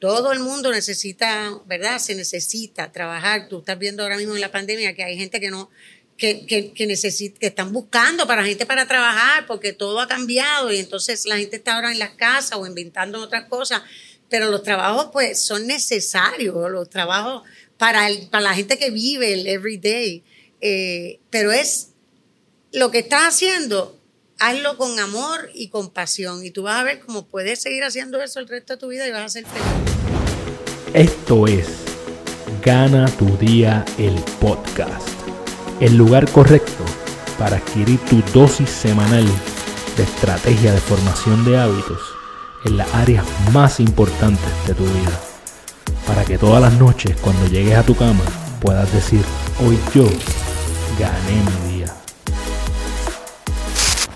todo el mundo necesita, ¿verdad? Se necesita trabajar. Tú estás viendo ahora mismo en la pandemia que hay gente que no, que, que, que, que están buscando para gente para trabajar porque todo ha cambiado y entonces la gente está ahora en las casas o inventando otras cosas, pero los trabajos pues son necesarios, los trabajos para, el, para la gente que vive el everyday, eh, pero es lo que estás haciendo, hazlo con amor y con pasión y tú vas a ver cómo puedes seguir haciendo eso el resto de tu vida y vas a ser feliz. Esto es Gana tu día el podcast el lugar correcto para adquirir tu dosis semanal de estrategia de formación de hábitos en las áreas más importantes de tu vida. Para que todas las noches cuando llegues a tu cama puedas decir, hoy yo gané mi día.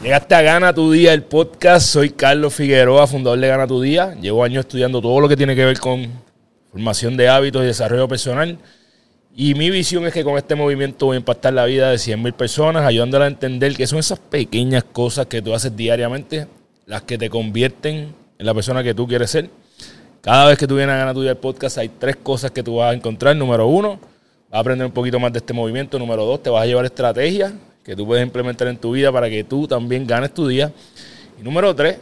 Llegaste a Gana tu Día, el podcast. Soy Carlos Figueroa, fundador de Gana tu Día. Llevo años estudiando todo lo que tiene que ver con formación de hábitos y desarrollo personal. Y mi visión es que con este movimiento voy a impactar la vida de 100.000 personas, ayudándola a entender que son esas pequeñas cosas que tú haces diariamente las que te convierten en la persona que tú quieres ser. Cada vez que tú vienes a ganar tu el podcast hay tres cosas que tú vas a encontrar. Número uno, vas a aprender un poquito más de este movimiento. Número dos, te vas a llevar estrategias que tú puedes implementar en tu vida para que tú también ganes tu día. Y número tres,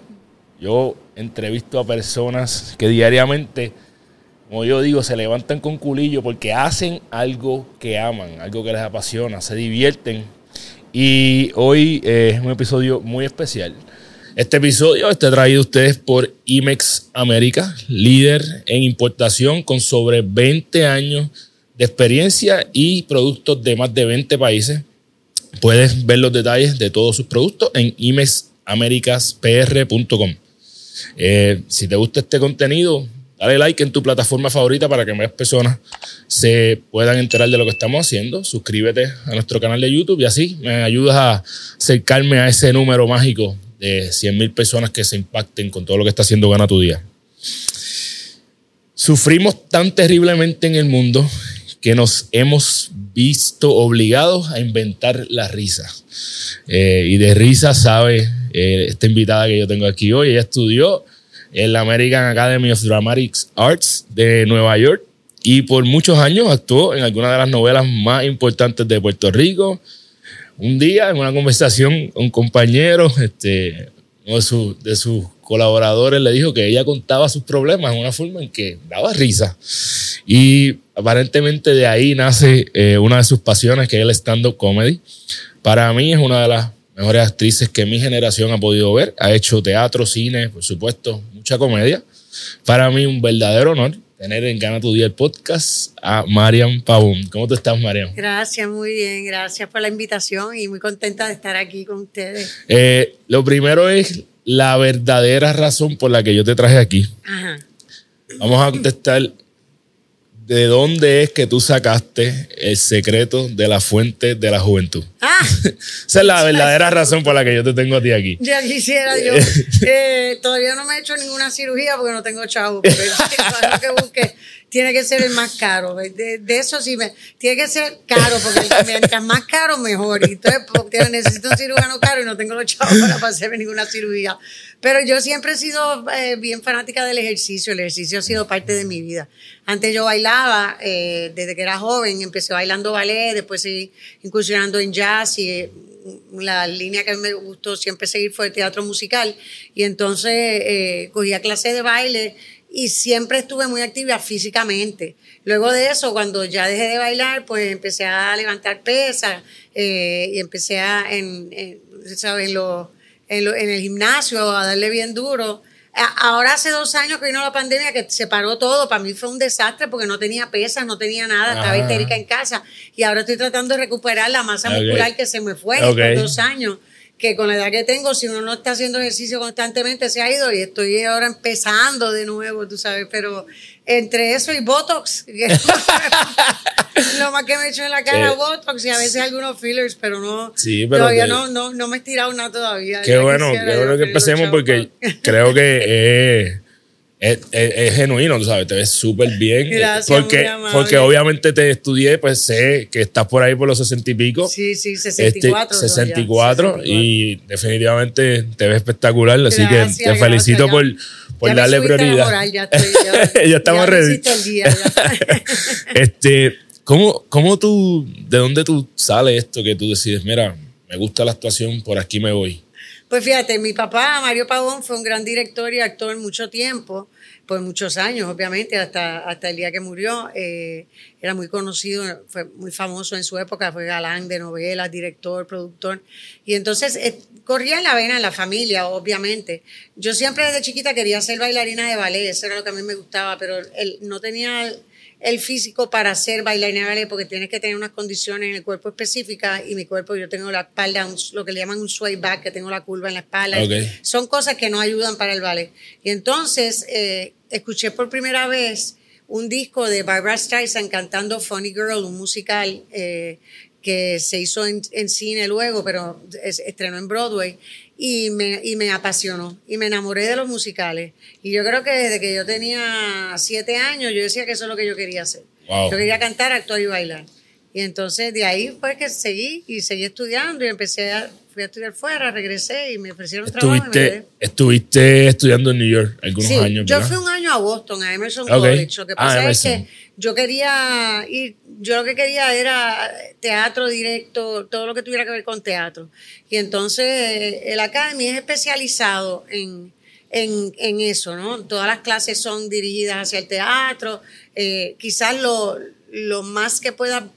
yo entrevisto a personas que diariamente como yo digo, se levantan con culillo porque hacen algo que aman, algo que les apasiona, se divierten. Y hoy eh, es un episodio muy especial. Este episodio está traído a ustedes por IMEX América, líder en importación con sobre 20 años de experiencia y productos de más de 20 países. Puedes ver los detalles de todos sus productos en imexamericaspr.com. Eh, si te gusta este contenido, Dale like en tu plataforma favorita para que más personas se puedan enterar de lo que estamos haciendo. Suscríbete a nuestro canal de YouTube y así me ayudas a acercarme a ese número mágico de 100 mil personas que se impacten con todo lo que está haciendo Gana tu Día. Sufrimos tan terriblemente en el mundo que nos hemos visto obligados a inventar la risa. Eh, y de risa sabe eh, esta invitada que yo tengo aquí hoy. Ella estudió en la American Academy of Dramatic Arts de Nueva York y por muchos años actuó en algunas de las novelas más importantes de Puerto Rico. Un día, en una conversación, un compañero, este, uno de, sus colaboradores le dijo que ella contaba sus problemas en una forma en que daba risa. Y aparentemente de ahí nace eh, una de sus pasiones, que es el stand-up comedy. Para mí es una de las mejores actrices que mi generación ha podido ver. Ha hecho teatro, cine, por supuesto, mucha comedia. Para mí un verdadero honor tener en Gana tu Día el podcast a Mariam Pavón. ¿Cómo te estás, Mariam? Gracias, muy bien. Gracias por la invitación y muy contenta de estar aquí con ustedes. Eh, lo primero es la verdadera razón por la que yo te traje aquí. Ajá. Vamos a contestar ¿de dónde es que tú sacaste el secreto de la fuente de la juventud? Ah, Esa es la verdadera razón por la que yo te tengo a ti aquí. Ya quisiera yo. Eh, todavía no me he hecho ninguna cirugía porque no tengo chavo. Pero que busque tiene que ser el más caro. De, eso sí, me, tiene que ser caro, porque mientras más caro, mejor. Y entonces porque necesito un cirujano caro y no tengo los chavos para hacerme ninguna cirugía. Pero yo siempre he sido eh, bien fanática del ejercicio. El ejercicio ha sido parte de mi vida. Antes yo bailaba, eh, desde que era joven, empecé bailando ballet, después seguí incursionando en jazz y eh, la línea que me gustó siempre seguir fue el teatro musical. Y entonces cogía clases de baile y siempre estuve muy activa físicamente. Luego de eso, cuando ya dejé de bailar, pues empecé a levantar pesas eh, y empecé a, en, en, En, lo, en, el gimnasio a darle bien duro. Ahora hace dos años que vino la pandemia que se paró todo, para mí fue un desastre porque no tenía pesas, no tenía nada, estaba histérica en casa. Y ahora estoy tratando de recuperar la masa muscular que se me fue en estos dos años que con la edad que tengo, si uno no está haciendo ejercicio constantemente, se ha ido y estoy ahora empezando de nuevo, tú sabes, pero entre eso y Botox, lo más que me he hecho en la cara, Botox y a veces algunos fillers, pero no, todavía no, no, no, me he estirado nada todavía. Qué bueno, qué bueno que empecemos porque creo que es, es- es genuino, tú sabes, te ves súper bien. Gracias, porque, porque obviamente te estudié, pues sé que estás por ahí por los sesenta y pico. Sí, sí, Este, 64. son ya, 64 y definitivamente te ves espectacular, así que te felicito por, por Ya darle prioridad. moral, ya, estoy, ya, Ya estamos ready. hiciste el día, ya. este, ¿cómo, ¿Cómo tú, de dónde tú sale esto que tú decides, mira, me gusta la actuación, por aquí me voy? Pues fíjate, mi papá, Mario Pavón, fue un gran director y actor mucho tiempo, por muchos años, obviamente, hasta, hasta el día que murió. Eh, era muy conocido, fue muy famoso en su época, fue galán de novelas, director, productor. Y entonces eh, corría en la vena en la familia, obviamente. Yo siempre desde chiquita quería ser bailarina de ballet, eso era lo que a mí me gustaba, pero él no tenía el- físico para ser bailarina de ballet porque tienes que tener unas condiciones en el cuerpo específicas y mi cuerpo, yo tengo la espalda, un- lo que le llaman un sway back, que tengo la curva en la espalda. Son cosas que no ayudan para el ballet. Y entonces eh, escuché por primera vez un disco de Barbara Streisand cantando Funny Girl, un musical eh, que se hizo en, en cine luego, pero es- estrenó en Broadway. Y me, y me apasionó y me enamoré de los musicales. Y yo creo que desde que yo tenía siete años, yo decía que eso es lo que yo quería hacer. Wow. Yo quería cantar, actuar y bailar. Y entonces de ahí fue que seguí y seguí estudiando y empecé a, fui a estudiar fuera, regresé y me ofrecieron trabajo y me Estuviste, quedé. estuviste estudiando en New York algunos Sí, años, yo ¿verdad? fui un año a Boston, a Emerson Ok. College. Lo que Ah, pasa es Emerson. que yo quería ir, yo lo que quería era teatro directo, todo lo que tuviera que ver con teatro. Y entonces el Academy es especializado en, en, en eso, ¿no? Todas las clases son dirigidas hacia el teatro. Eh, quizás lo, lo más que pueda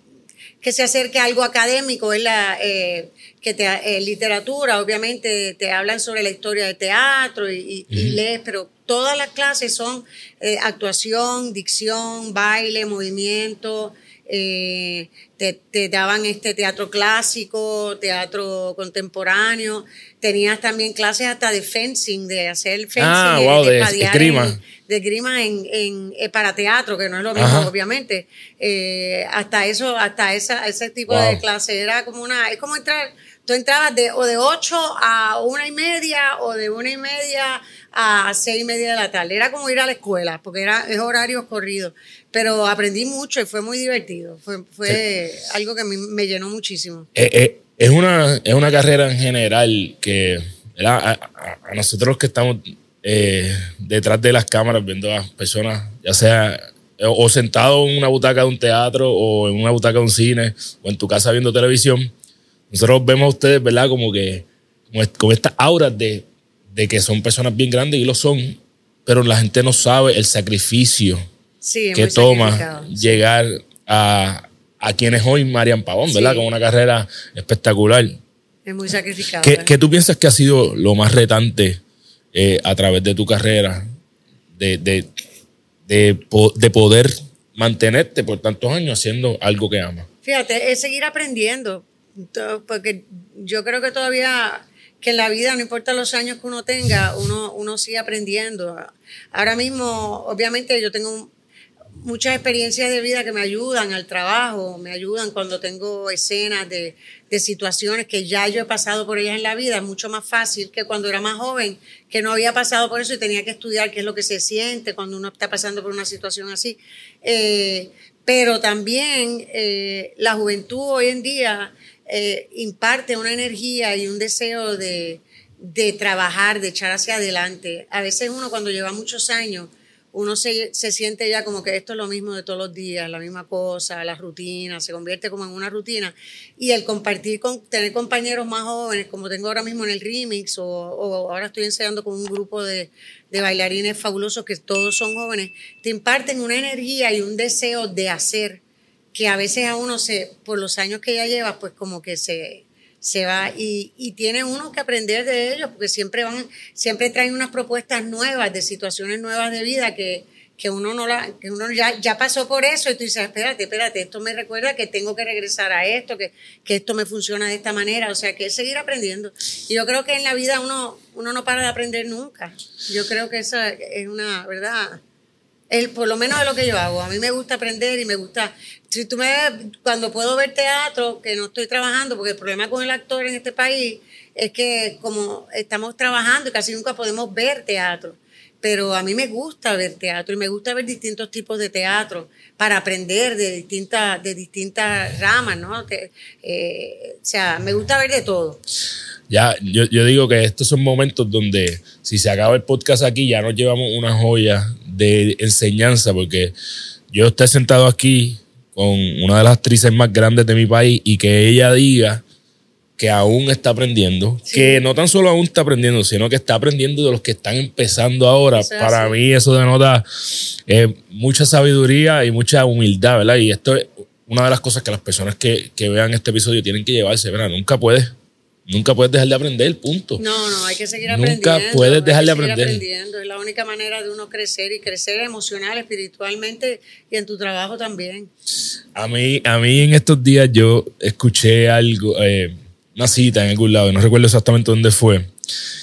que se acerque a algo académico es la eh, que te, eh, literatura, obviamente te hablan sobre la historia de teatro y, y- y lees, pero todas las clases son eh, actuación, dicción, baile, movimiento. eh, te, te daban este teatro clásico, teatro contemporáneo. Tenías también clases hasta de fencing, de hacer fencing, Ah, de- wow, de espadear esgrima. en- de grima en, en- eh, para teatro, que no es lo mismo, Ajá. obviamente. Eh, hasta eso, hasta esa, ese tipo Wow. de clase era como una, es como entrar, tú entrabas de, o de 8 a una y media, o de una y media a seis y media de la tarde. Era como ir a la escuela, porque era, es horarios corridos. Pero aprendí mucho y fue muy divertido. Fue, fue algo que mí me llenó muchísimo. Eh, eh, es, una, es una carrera en general que a, a- a nosotros que estamos eh, detrás de las cámaras viendo a personas, ya sea eh, o sentado en una butaca de un teatro o en una butaca de un cine o en tu casa viendo televisión, nosotros vemos a ustedes, ¿verdad? Como que como estas auras de, de que son personas bien grandes y lo son, pero la gente no sabe el sacrificio Sí, que toma llegar a, a quien es hoy Marian Pavón, ¿verdad? Sí. Con una carrera espectacular. Es muy sacrificado. ¿Qué, ¿eh? qué tú piensas que ha sido lo más retante eh, a través de tu carrera de, de, de, de poder mantenerte por tantos años haciendo algo que amas? Fíjate, es seguir aprendiendo, porque yo creo que todavía que en la vida, no importa los años que uno tenga, uno, uno sigue aprendiendo. Ahora mismo, obviamente, yo tengo muchas experiencias de vida que me ayudan al trabajo, me ayudan cuando tengo escenas de, de situaciones que ya yo he pasado por ellas en la vida. Es mucho más fácil que cuando era más joven, que no había pasado por eso y tenía que estudiar qué es lo que se siente cuando uno está pasando por una situación así. Eh, pero también eh, la juventud hoy en día eh, imparte una energía y un deseo de, de trabajar, de echar hacia adelante. A veces uno cuando lleva muchos años, uno se, se siente ya como que esto es lo mismo de todos los días, la misma cosa, la rutina, se convierte como en una rutina. Y el compartir con, tener compañeros más jóvenes, como tengo ahora mismo en el remix, o, o ahora estoy ensayando con un grupo de, de bailarines fabulosos que todos son jóvenes, te imparten una energía y un deseo de hacer que a veces a uno se, por los años que ya lleva, pues como que se, se va y, y tiene uno que aprender de ellos porque siempre van, siempre traen unas propuestas nuevas, de situaciones nuevas de vida que, que uno no la, que uno ya, ya pasó por eso y tú dices, espérate, espérate, esto me recuerda que tengo que regresar a esto, que, que esto me funciona de esta manera, o sea que es seguir aprendiendo. Y yo creo que en la vida uno, uno no para de aprender nunca. Yo creo que esa es una, ¿verdad? El, por lo menos de lo que yo hago. A mí me gusta aprender y me gusta. Si tú me cuando puedo ver teatro, que no estoy trabajando, porque el problema con el actor en este país es que como estamos trabajando y casi nunca podemos ver teatro. pero a mí me gusta ver teatro y me gusta ver distintos tipos de teatro para aprender de distintas, de distintas ramas, ¿no? Eh, o sea, me gusta ver de todo. Ya, yo, yo, digo que estos son momentos donde si se acaba el podcast aquí ya nos llevamos una joya de enseñanza porque yo estoy sentado aquí con una de las actrices más grandes de mi país y que ella diga que aún está aprendiendo, que no tan solo aún está aprendiendo, sino que está aprendiendo de los que están empezando ahora. Para mí eso denota eh, mucha sabiduría y mucha humildad, ¿verdad? Y esto es una de las cosas que las personas que, vean este episodio tienen que llevarse, ¿verdad? Nunca puedes, nunca puedes dejar de aprender, punto. No, no, hay que seguir aprendiendo. Nunca puedes dejar de aprender. Aprendiendo. Es la única manera de uno crecer y crecer emocional, espiritualmente y en tu trabajo también. A mí, a mí en estos días yo escuché algo... Eh, una cita en algún lado, no recuerdo exactamente dónde fue,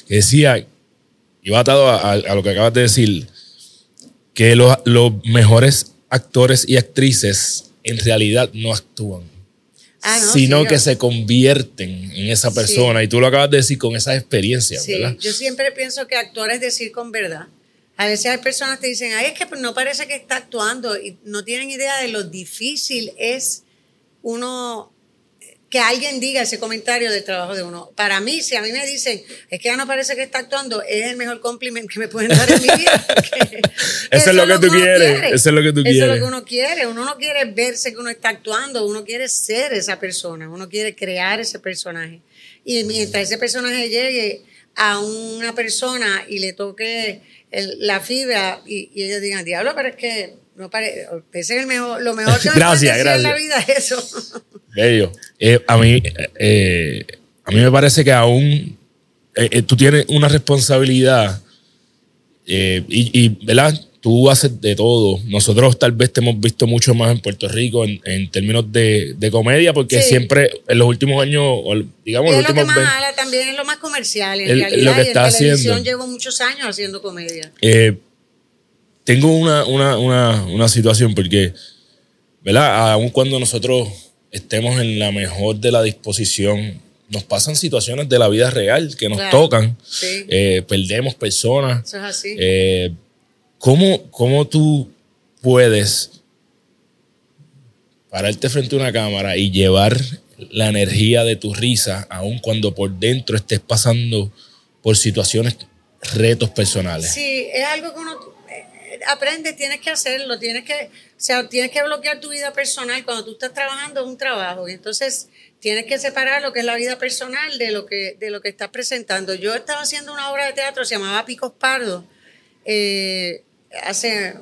que decía, iba atado a, lo que acabas de decir, que los, mejores actores y actrices en realidad no actúan. Ah, sino que se convierten en esa persona. Y tú lo acabas de decir con esa experiencia, sí. Yo siempre pienso que actuar es decir con verdad. A veces hay personas que dicen, ay, es que no parece que está actuando y no tienen idea de lo difícil es uno que alguien diga ese comentario del trabajo de uno. Para mí, si a mí me dicen, es que ya no parece que está actuando, es el mejor cumplimiento que me pueden dar en mi vida. eso, es lo que, tú quieres. Eso es lo que tú quieres. Eso es lo que uno quiere. Uno no quiere verse que uno está actuando, uno quiere ser esa persona, uno quiere crear ese personaje. Y mientras ese personaje llegue a una persona y le toque la fibra y, y ellos digan, diablo, pero es que no es el mejor, lo mejor que me gracias, gracias. en la vida es eso. Bello. Eh, a, mí, eh, a mí me parece que aún eh, tú tienes una responsabilidad y, y, ¿verdad? Tú haces de todo. Nosotros tal vez te hemos visto mucho más en Puerto Rico en, términos de, de, comedia, porque siempre en los últimos años, digamos, los últimos lo que más también es lo más comercial. En realidad, lo que está en televisión haciendo. llevo muchos años haciendo comedia. Tengo una, una, una, una situación porque, ¿verdad? Aun cuando nosotros estemos en la mejor de la disposición. Nos pasan situaciones de la vida real que nos tocan, eh, perdemos personas. Eso es así. Eh, ¿cómo, tú puedes pararte frente a una cámara y llevar la energía de tu risa, aun cuando por dentro estés pasando por situaciones, retos personales? Sí, es algo que uno aprende, tienes que hacerlo, tienes que o sea, tienes que bloquear tu vida personal cuando tú estás trabajando en un trabajo y entonces tienes que separar lo que es la vida personal de lo que, de lo que estás presentando. Yo estaba haciendo una obra de teatro, se llamaba Picos Pardo, eh, hace,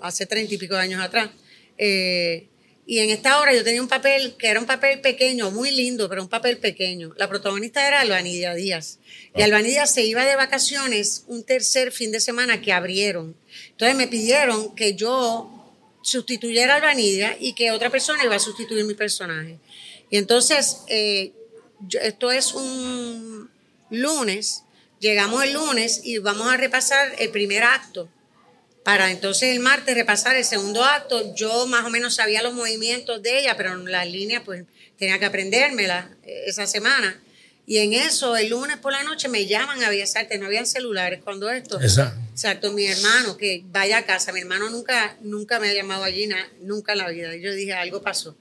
hace treinta y pico años atrás. Eh, y en esta obra yo tenía un papel que era un papel pequeño, muy lindo, pero un papel pequeño. La protagonista era Albanidia Díaz. Y ah. Albanidia se iba de vacaciones un tercer fin de semana que abrieron. Entonces me pidieron que yo sustituyera a Albanidia y que otra persona iba a sustituir mi personaje. Y entonces, eh, esto es un lunes, llegamos el lunes y vamos a repasar el primer acto. Para entonces el martes repasar el segundo acto, yo más o menos sabía los movimientos de ella, pero en las líneas pues tenía que aprendérmela eh, esa semana. Y en eso, el lunes por la noche me llaman a Bellas no habían celulares cuando esto. Exacto. Exacto, mi hermano, que vaya a casa. Mi hermano nunca, nunca me ha llamado allí, nunca en la vida. Y yo dije, algo pasó.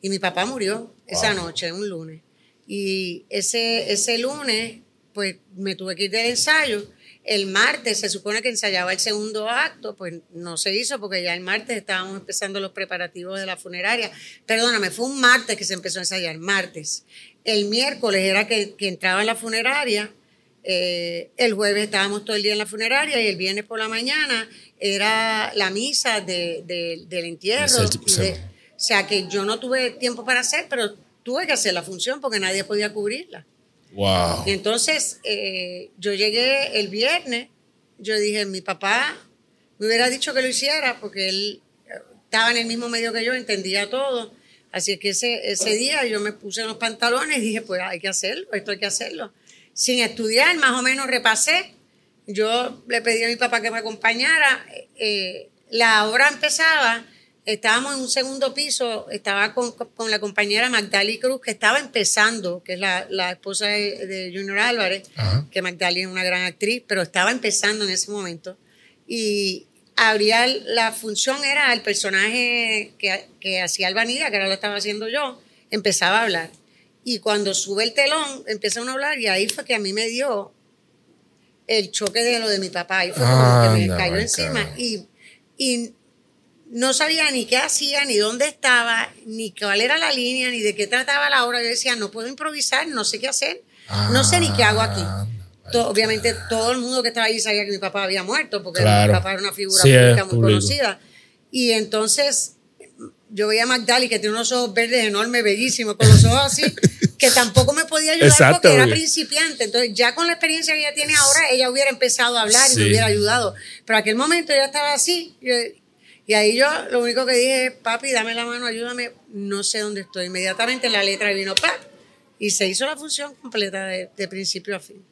Y mi papá murió esa noche, un lunes. Y ese, ese lunes, pues me tuve que ir del ensayo. El martes se supone que ensayaba el segundo acto, pues no se hizo porque ya el martes estábamos empezando los preparativos de la funeraria. Perdóname, fue un martes que se empezó a ensayar, martes. El miércoles era que, entraba en la funeraria, eh, el jueves estábamos todo el día en la funeraria y el viernes por la mañana era la misa del entierro. o sea que yo no tuve tiempo para hacer, pero tuve que hacer la función porque nadie podía cubrirla. Wow. entonces eh, yo llegué el viernes, yo dije, mi papá me hubiera dicho que lo hiciera porque él estaba en el mismo medio que yo, entendía todo. Así que ese, ese día yo me puse en los pantalones y dije, pues hay que hacerlo, esto hay que hacerlo. Sin estudiar, más o menos repasé. Yo le pedí a mi papá que me acompañara. Eh, la obra empezaba estábamos en un segundo piso, estaba con, con la compañera Magdali Cruz, que estaba empezando, que es la, la esposa de, de Junior Álvarez, Ajá. que Magdali es una gran actriz, pero estaba empezando en ese momento. Y habría la función era el personaje que, que hacía Albanía, que ahora lo estaba haciendo yo, empezaba a hablar. Y cuando sube el telón, empieza uno a hablar y ahí fue que a mí me dio el choque de lo de mi papá. Y fue como que me Anda, cayó encima. God. Y, y no sabía ni qué hacía, ni dónde estaba, ni cuál era la línea, ni de qué trataba la obra. Yo decía, no puedo improvisar, no sé qué hacer, no sé ni qué hago aquí. Ah, To- obviamente todo el mundo que estaba ahí sabía que mi papá había muerto, porque Claro. mi papá era una figura Sí, pública muy público. conocida. Y entonces yo veía a Magdali que tiene unos ojos verdes enormes, bellísimos, con los ojos así, que tampoco me podía ayudar Exacto, porque era principiante. Entonces, ya con la experiencia que ella tiene ahora, ella hubiera empezado a hablar y me hubiera ayudado. Pero aquel momento ella estaba así. Y ahí yo lo único que dije es, papi, dame la mano, ayúdame. No sé dónde estoy. Inmediatamente la letra vino, ¡pap! Y se hizo la función completa de, de principio a fin.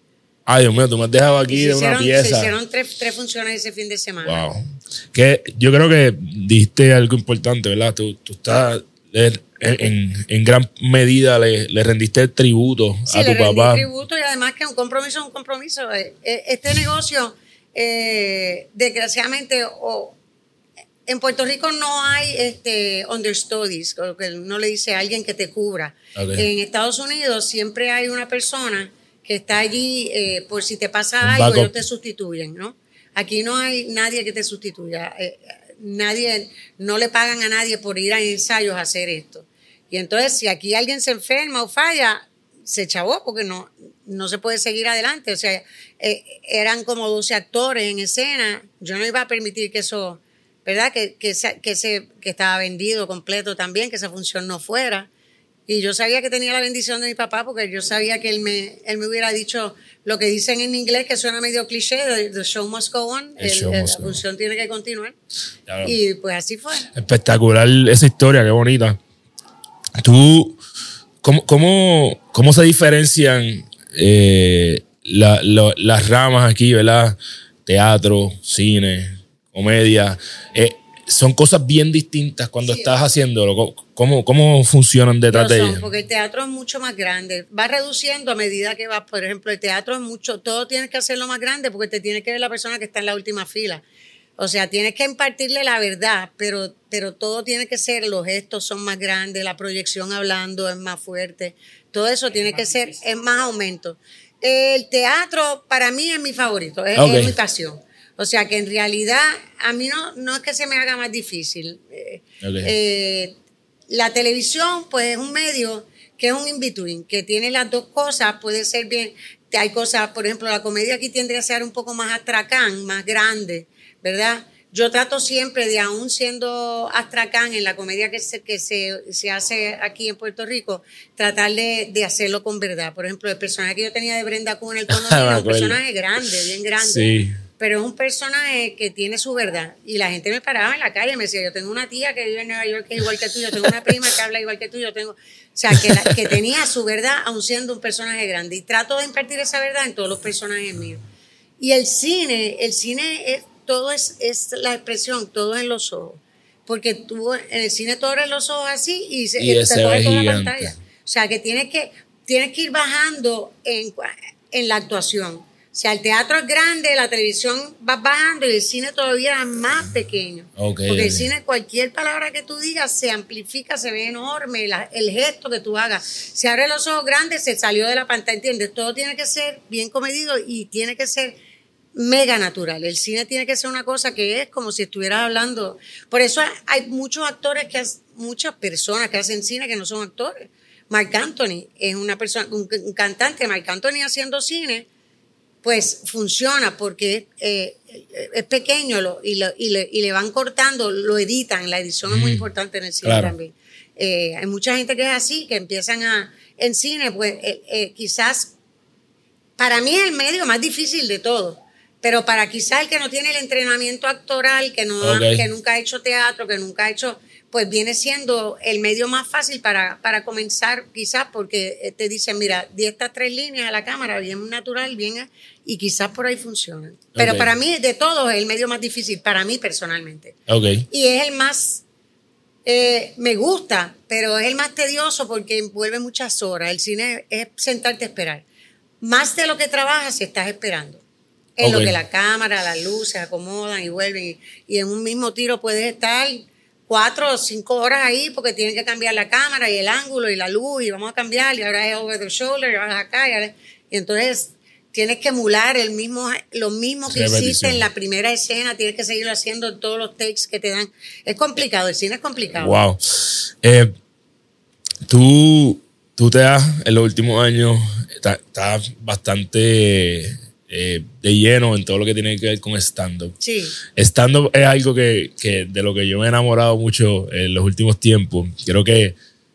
Ay, Dios mío, tú me has dejado aquí de una hicieron, se pieza. hicieron tres, tres funciones ese fin de semana. Wow. Que yo creo que diste algo importante, ¿verdad? Tú, tú estás en, en- en gran medida le, le rendiste el tributo Sí, a tu le rendí papá. tributo y además que un compromiso es un compromiso. Eh, eh, Este negocio, eh, desgraciadamente, o- en Puerto Rico no hay este understudies, lo que no le dice a alguien que te cubra. En Estados Unidos siempre hay una persona que está allí eh, por si te pasa Un algo, backup. ellos te sustituyen, ¿no? Aquí no hay nadie que te sustituya. eh, nadie, no le pagan a nadie por ir a ensayos a hacer esto. Y entonces, si aquí alguien se enferma o falla, se chavó porque no, no se puede seguir adelante. O sea, eh, eran como 12 actores en escena. Yo no iba a permitir que eso, ¿verdad? Que, que, se- que, se, que estaba vendido completo también, que esa función no fuera. Y yo sabía que tenía la bendición de mi papá porque yo sabía que él me, él me hubiera dicho lo que dicen en inglés, que suena medio cliché, the, show must go on, El la go on. función tiene que continuar. Lo- Y pues así fue. Espectacular esa historia, qué bonita. Tú, ¿cómo, cómo, cómo se diferencian eh, la- lo- las ramas aquí, ¿verdad? Teatro, cine, comedia. Eh, son cosas bien distintas cuando Sí. estás haciéndolo. ¿Cómo, cómo funcionan detrás de ellas? porque el teatro es mucho más grande. Va reduciendo a medida que vas. Por ejemplo, el teatro es mucho, todo tienes que hacerlo más grande porque te tiene que ver la persona que está en la última fila. O sea, tienes que impartirle la verdad, pero, pero todo tiene que ser, los gestos son más grandes, la proyección hablando es más fuerte. Todo eso tiene que ser, es más aumento. El teatro para mí es mi favorito, es, es mi pasión. O sea que en realidad a mí no, no es que se me haga más difícil. Eh, eh, la televisión, pues es un medio que es un in-between, que tiene las dos cosas, puede ser bien. Hay cosas, por ejemplo, la comedia aquí tendría que ser un poco más astracán, más grande, ¿verdad? Yo trato siempre de, aún siendo astracán en la comedia que se, que se, se hace aquí en Puerto Rico, tratar de, de hacerlo con verdad. Por ejemplo, el personaje que yo tenía de Brenda Kuhn en el Me condominio, un personaje grande, bien grande Sí. Pero es un personaje que tiene su verdad. Y la gente me paraba en la calle y me decía, yo tengo una tía que vive en Nueva York que es igual que tú, yo tengo una prima que habla igual que tú, yo tengo... O sea, que, la- que tenía su verdad aun siendo un personaje grande. Y trato de impartir esa verdad en todos los personajes míos. Y el cine, el cine, es, todo es, es la expresión, todo es en los ojos. Porque tú en el cine tú abres los ojos así y se, Y te coge toda la pantalla. O sea, que tienes que, tienes que ir bajando en, en la actuación. O sea, el teatro es grande, la televisión va bajando y el cine todavía es más pequeño. Porque el cine, cualquier palabra que tú digas se amplifica, se ve enorme, la- el gesto que tú hagas. Se abre los ojos grandes, se salió de la pantalla, ¿entiendes? Todo tiene que ser bien comedido y tiene que ser mega natural. El cine tiene que ser una cosa que es como si estuvieras hablando. Por eso hay muchos actores que muchas personas que hacen cine que no son actores. Marc Anthony es una persona, un, un cantante, Marc Anthony haciendo cine, pues funciona porque eh, es pequeño lo- y, lo- y le, y le van cortando, lo editan, la edición es muy Mm, importante en el cine claro. también. Eh, hay mucha gente que es así, que empiezan a, en cine, pues eh, quizás para mí es el medio más difícil de todo. Pero para quizás el que no tiene el entrenamiento actoral, que, no, que nunca ha hecho teatro, que nunca ha hecho, pues viene siendo el medio más fácil para, para comenzar, quizás porque eh, te dicen, mira, di estas tres líneas a la cámara, bien natural, bien, y quizás por ahí funcionan. Pero para mí, de todos, es el medio más difícil, para mí personalmente. Ok. Y es el más Eh, me gusta, pero es el más tedioso porque envuelve muchas horas. El cine es sentarte a esperar. Más de lo que trabajas si estás esperando. En lo que la cámara, las luces acomodan y vuelven. Y, y en un mismo tiro puedes estar cuatro o cinco horas ahí porque tienen que cambiar la cámara y el ángulo y la luz y vamos a cambiar y ahora es over the shoulder y ahora es acá y, ahora- y entonces tienes que emular el mismo lo mismo que Repetición. hiciste en la primera escena tienes que seguirlo haciendo en todos los takes que te dan es complicado el cine es complicado Wow. Eh, tú, tú te has, en los últimos años, estás bastante eh, de lleno en todo lo que tiene que ver con stand-up. sí Stand-up es algo que, que de lo que yo me he enamorado mucho en los últimos tiempos. Creo que,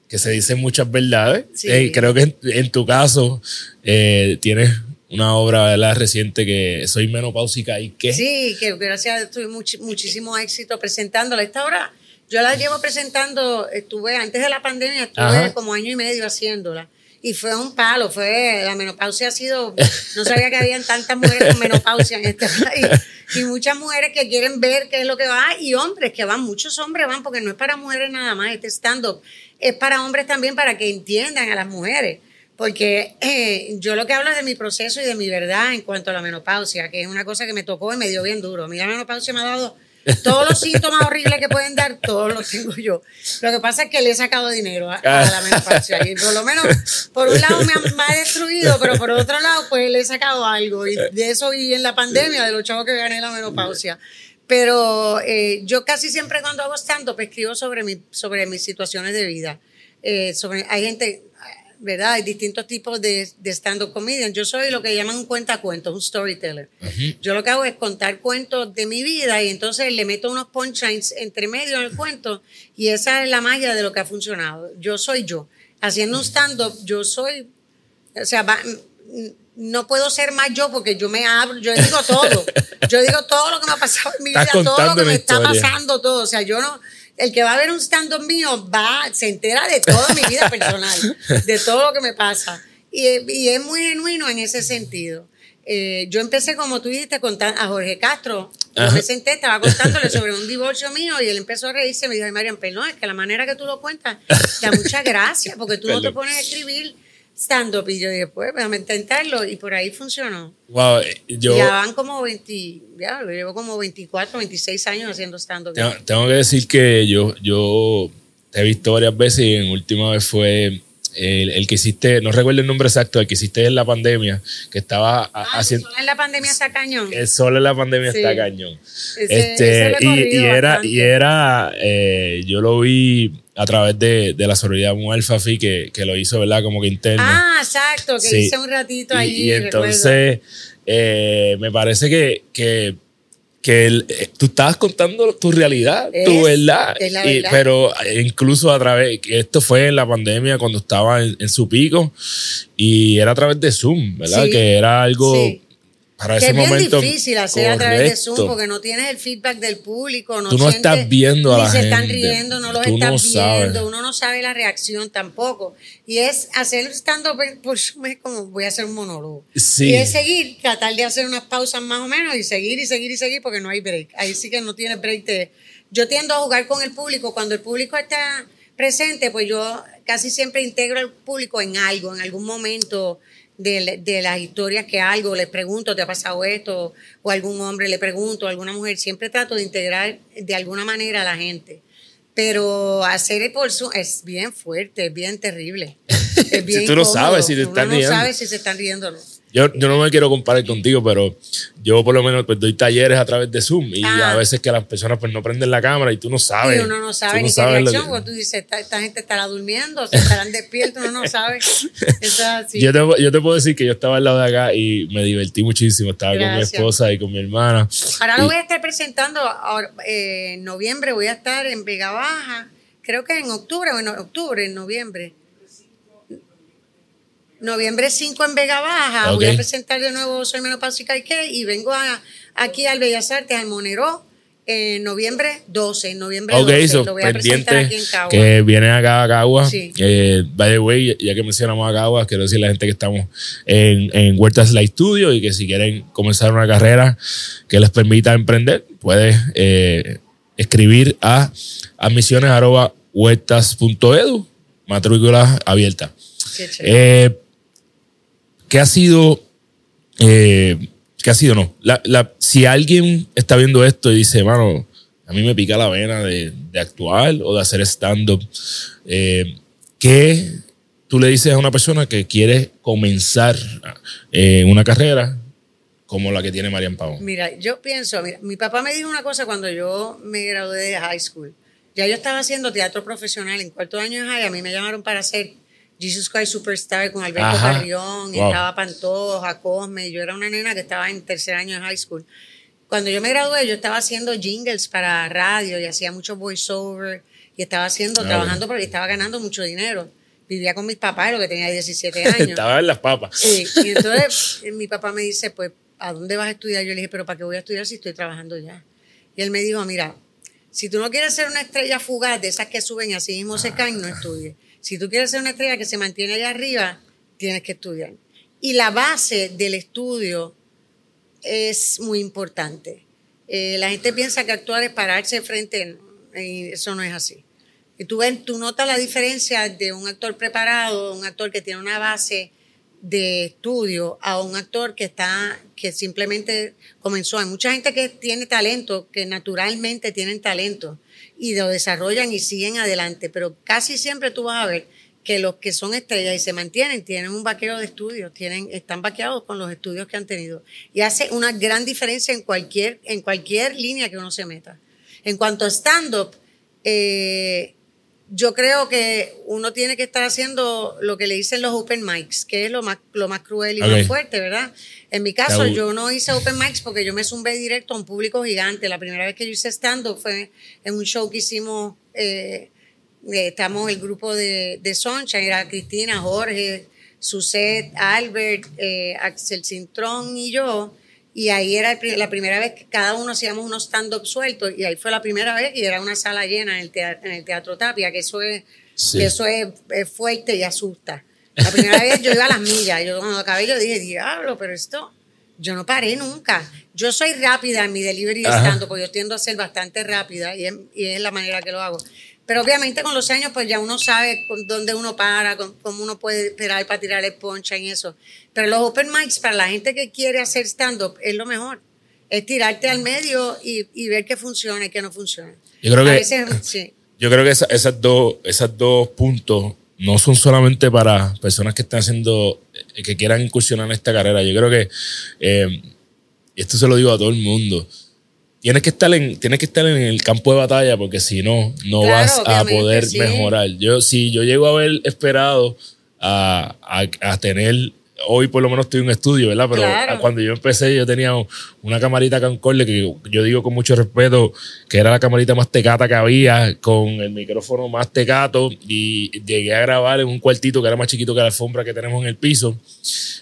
que se dicen muchas verdades. Sí. Eh, creo que en, en tu caso eh, tienes una obra ¿verdad? reciente que soy menopáusica y que Sí, que gracias tuve much- muchísimo éxito presentándola. Esta obra yo la llevo presentando, estuve antes de la pandemia, estuve Ajá. como año y medio haciéndola. Y fue un palo, fue, la menopausia ha sido, no sabía que habían tantas mujeres con menopausia en este país. Y muchas mujeres que quieren ver qué es lo que va, y hombres que van, muchos hombres van, porque no es para mujeres nada más, este stand-up es para hombres también, para que entiendan a las mujeres. Porque eh, yo lo que hablo es de mi proceso y de mi verdad en cuanto a la menopausia, que es una cosa que me tocó y me dio bien duro. A mí la menopausia me ha dado todos los síntomas horribles que pueden dar, todos los tengo yo. Lo que pasa es que le he sacado dinero a, a la menopausia. Y por lo menos, por un lado me ha, me ha destruido, pero por otro lado, pues le he sacado algo. Y de eso y en la pandemia, de los chavos que gané la menopausia. Pero eh, yo casi siempre cuando hago stand-up escribo sobre, mi, sobre mis situaciones de vida. Eh, sobre, hay gente, ¿verdad? Hay distintos tipos de, de stand-up comedian. Yo soy lo que llaman un cuentacuentos, un storyteller. Yo lo que hago es contar cuentos de mi vida y entonces le meto unos punchlines entre medio en el cuento y esa es la magia de lo que ha funcionado. Yo soy yo. Haciendo un stand-up, yo soy, o sea, va- no puedo ser más yo porque yo me abro, yo digo todo. Yo digo todo lo que me ha pasado en mi vida, todo lo que me está pasando, todo. O sea, yo no, el que va a ver un stand-up mío va, se entera de toda mi vida personal, de todo lo que me pasa. Y, y es muy genuino en ese sentido. Eh, yo empecé, como tú dijiste, contar a Jorge Castro. Yo me senté, estaba contándole sobre un divorcio mío y él empezó a reírse. Me dijo, ay, Marian, no, es que la manera que tú lo cuentas da mucha gracia porque tú no te pones a escribir stand-up. Y yo dije, pues, déjame intentarlo. Y por ahí funcionó. wow, eh, yo ya van como 20, ya yo llevo como 24, 26 años haciendo stand-up. tengo, tengo que decir que yo, yo te he visto varias veces y en última vez fue el, el que hiciste, no recuerdo el nombre exacto, el que hiciste en la pandemia, que estaba Ah, haciendo... solo en la pandemia está cañón. El sol en la pandemia Sí. está cañón. Ese- este, ese y, era, y era eh, yo lo vi a través de, de la sororidad Mujer Fafi que, que lo hizo, ¿verdad? Como que interno. Ah, exacto, que Sí. hice un ratito allí. y entonces eh, me parece que, que, que el- eh, tú estabas contando tu realidad, tu verdad. es la Y- verdad. pero incluso a través, esto fue en la pandemia cuando estaba en, en su pico y era a través de Zoom, ¿verdad? Sí. Que era algo Sí. Para Que ese es bien momento. difícil hacer a través de Zoom porque no tienes el feedback del público. No Tú no sientes- estás viendo a la se están gente. riendo, no los Tú no estás sabes. viendo, uno no sabe la reacción tampoco. Y es hacer stand-up por Zoom es como voy a hacer un monólogo. Sí. Y es seguir, tratar de hacer unas pausas más o menos y seguir y seguir y seguir porque no hay break. Ahí sí que no tiene break de... Yo tiendo a jugar con el público. Cuando el público está presente, pues yo casi siempre integro al público en algo, en algún momento de, de las historias que algo, les pregunto, ¿te ha pasado esto? O algún hombre le pregunto, alguna mujer, siempre trato de integrar de alguna manera a la gente. Pero hacer el por es bien fuerte, es bien terrible. Es bien tú no sabes si te están no riendo. sabe si se están riendo o no. Yo, yo no me quiero comparar contigo, pero yo por lo menos pues, doy talleres a través de Zoom y Ah. a veces que las personas pues no prenden la cámara y tú no sabes. Y uno no sabe tú ni qué sabes lo reacción, que- tú dices, esta, esta gente estará durmiendo, se estarán despiertos, uno no sabe. Eso es así. Yo, te, yo te puedo decir que yo estaba al lado de acá y me divertí muchísimo. Estaba con mi esposa y con mi hermana. Ahora lo Y- voy a estar presentando, ahora, eh, en noviembre voy a estar en Vega Baja, creo que en octubre, o en octubre, en noviembre. Noviembre 5 en Vega Baja, voy a presentar de nuevo Soy Menopáusica y qué, y vengo a, aquí al Bellas Artes, al Monero, en noviembre 12, en noviembre Ok, 12, so, lo voy a presentar pendiente aquí en Cagua. que viene acá a Cagua. Sí. Eh, by the way, ya que mencionamos a Cagua, quiero decirle a la gente que estamos en, en Huertas Light Studio y que si quieren comenzar una carrera que les permita emprender, puedes eh, escribir a admisiones arroba huertas.edu, matrícula abierta. Eh, ¿Qué ha sido? eh, ¿Qué ha sido? No. Si alguien está viendo esto y dice, mano, a mí me pica la vena de, de actuar o de hacer stand-up, eh, ¿qué tú le dices a una persona que quiere comenzar eh, una carrera como la que tiene Marian Pavón? Mira, yo pienso, mira, mi papá me dijo una cosa cuando yo me gradué de high school. Ya yo estaba haciendo teatro profesional en cuarto año de high. A mí me llamaron para hacer Jesus Christ Superstar con Alberto Ajá. Carrión, Wow. estaba Pantoja, Cosme. Yo era una nena que estaba en tercer año de high school. Cuando yo me gradué, yo estaba haciendo jingles para radio y hacía mucho voiceover y estaba haciendo, Ah, trabajando porque estaba ganando mucho dinero. Vivía con mis papás, lo que tenía 17 años. Estaba en las papas. Sí, y entonces eh, mi papá me dice, pues, ¿a dónde vas a estudiar? Yo le dije, pero ¿para qué voy a estudiar si estoy trabajando ya? Y él me dijo, mira, si tú no quieres ser una estrella fugaz de esas que suben y así mismo se caen, no estudies. Si tú quieres ser una estrella que se mantiene allá arriba, tienes que estudiar. Y la base del estudio es muy importante. Eh, la gente piensa que actuar es pararse frente, y eso no es así. Y tú, ves, tú notas la diferencia de un actor preparado, un actor que tiene una base de estudio, a un actor que está, que simplemente comenzó. Hay mucha gente que tiene talento, que naturalmente tienen talento y lo desarrollan y siguen adelante, pero casi siempre tú vas a ver que los que son estrellas y se mantienen tienen un vaquero de estudios, tienen, están vaqueados con los estudios que han tenido. Y hace una gran diferencia en cualquier, en cualquier línea que uno se meta. En cuanto a stand-up, eh, yo creo que uno tiene que estar haciendo lo que le dicen los open mics, que es lo más, lo más cruel y Ok. más fuerte, ¿verdad? En mi caso, yo no hice open mics porque yo me zumbé directo a un público gigante. La primera vez que yo hice stand-up fue en un show que hicimos, eh, eh, estamos el grupo de, de Sunshine, era Cristina, Jorge, Suset, Albert, eh, Axel Cintrón y yo. Y ahí era la primera vez que cada uno hacíamos unos stand-up sueltos y ahí fue la primera vez y era una sala llena en el teatro, en el teatro Tapia, que eso es, Sí. que eso es, es fuerte y asusta. La primera vez yo iba a las millas, yo cuando acabé yo dije, diablo, pero esto, yo no paré nunca. Yo soy rápida en mi delivery de Ajá. stand porque yo tiendo a ser bastante rápida y es, y es la manera que lo hago. Pero obviamente con los años pues ya uno sabe con dónde uno para, con- cómo uno puede esperar para tirar el poncha y eso. Pero los open mics para la gente que quiere hacer stand-up es lo mejor. Es tirarte al medio y, y ver qué funciona y qué no funciona. Yo creo A que- veces, sí. Yo creo que esa- esas dos, esas dos puntos no son solamente para personas que están haciendo, eh, que quieran incursionar en esta carrera. Yo creo que, eh, y esto se lo digo a todo el mundo, tienes que estar en, tienes que estar en el campo de batalla porque si no, no Claro, vas a poder sí. mejorar. Yo, si yo llego a haber esperado a, a- a tener, hoy por lo menos estoy en un estudio, ¿verdad? Pero Claro. cuando yo empecé yo tenía una camarita Cancorle que yo digo con mucho respeto que era la camarita más tecata que había, con el micrófono más tecato y llegué a grabar en un cuartito que era más chiquito que la alfombra que tenemos en el piso.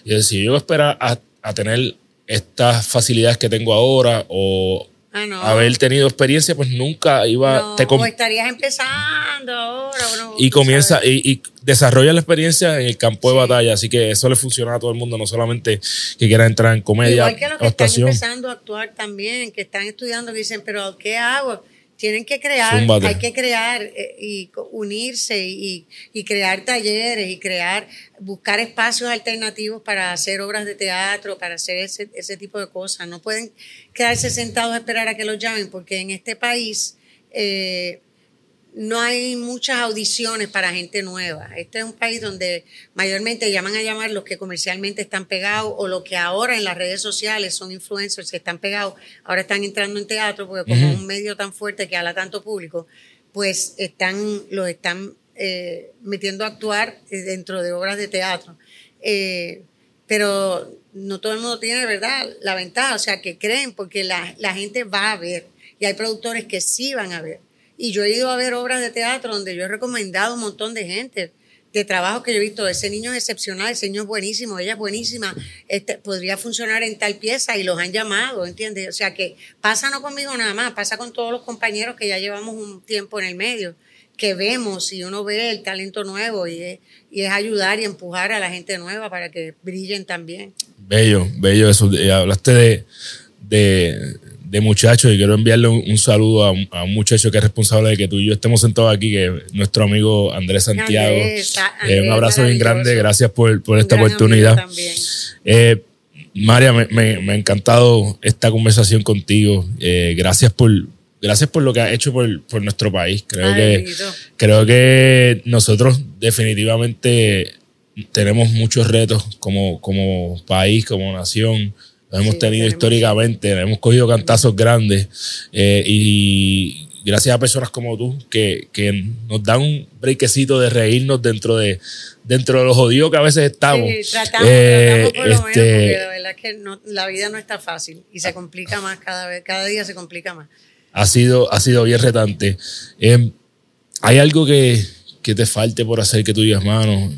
Y yo decía, yo voy a esperar a, a tener estas facilidades que tengo ahora o Ah, no. haber tenido experiencia, pues nunca iba... No, te o estarías empezando ahora. o no, y comienza y, y desarrolla la experiencia en el campo de Sí. batalla. Así que eso le funciona a todo el mundo, no solamente que quiera entrar en comedia Igual que los que están empezando a actuar también, que están estudiando, que dicen, pero ¿qué hago? Tienen que crear, Zúmbate. hay que crear eh, y unirse y, y crear talleres y crear, buscar espacios alternativos para hacer obras de teatro, para hacer ese, ese tipo de cosas. No pueden quedarse sentados a esperar a que los llamen, porque en este país eh, no hay muchas audiciones para gente nueva. Este es un país donde mayormente llaman a llamar los que comercialmente están pegados o los que ahora en las redes sociales son influencers que están pegados, ahora están entrando en teatro porque como es un medio tan fuerte que habla tanto público, pues están, los están eh, metiendo a actuar eh, dentro de obras de teatro. Eh, pero no todo el mundo tiene, ¿verdad?, la ventaja, o sea, que creen porque la, la gente va a ver y hay productores que sí van a ver. Y yo he ido a ver obras de teatro donde yo he recomendado un montón de gente de trabajo que yo he visto. Ese niño es excepcional, ese niño es buenísimo, ella es buenísima, este, podría funcionar en tal pieza y los han llamado, ¿entiendes? O sea que pasa no conmigo nada más, pasa con todos los compañeros que ya llevamos un tiempo en el medio, que vemos y uno ve el talento nuevo y es, y es ayudar y empujar a la gente nueva para que brillen también. Bello, bello eso. Y hablaste de, de, de muchachos y quiero enviarle un, un saludo a un, a un muchacho que es responsable de que tú y yo estemos sentados aquí, que es nuestro amigo Andrés Santiago. Andrés, a- Eh, Andrés, un abrazo bien grande, gracias por, por esta oportunidad. Eh, María, me, me- me ha encantado esta conversación contigo. Eh, gracias por gracias por lo que has hecho por, por nuestro país. Creo Ay, que creo que nosotros definitivamente tenemos muchos retos como, como país, como nación. Lo hemos Sí, tenido tenemos. históricamente, hemos cogido cantazos grandes eh, y gracias a personas como tú que, que nos dan un brequecito de reírnos dentro de dentro de los jodidos que a veces estamos. Sí, tratamos, Eh, tratamos por lo menos, este, porque la verdad es que no- la vida no está fácil y se complica más cada vez, cada día se complica más. ha sido, ha sido bien retante. Eh, ¿Hay algo que, que te falte por hacer que tú digas, mano,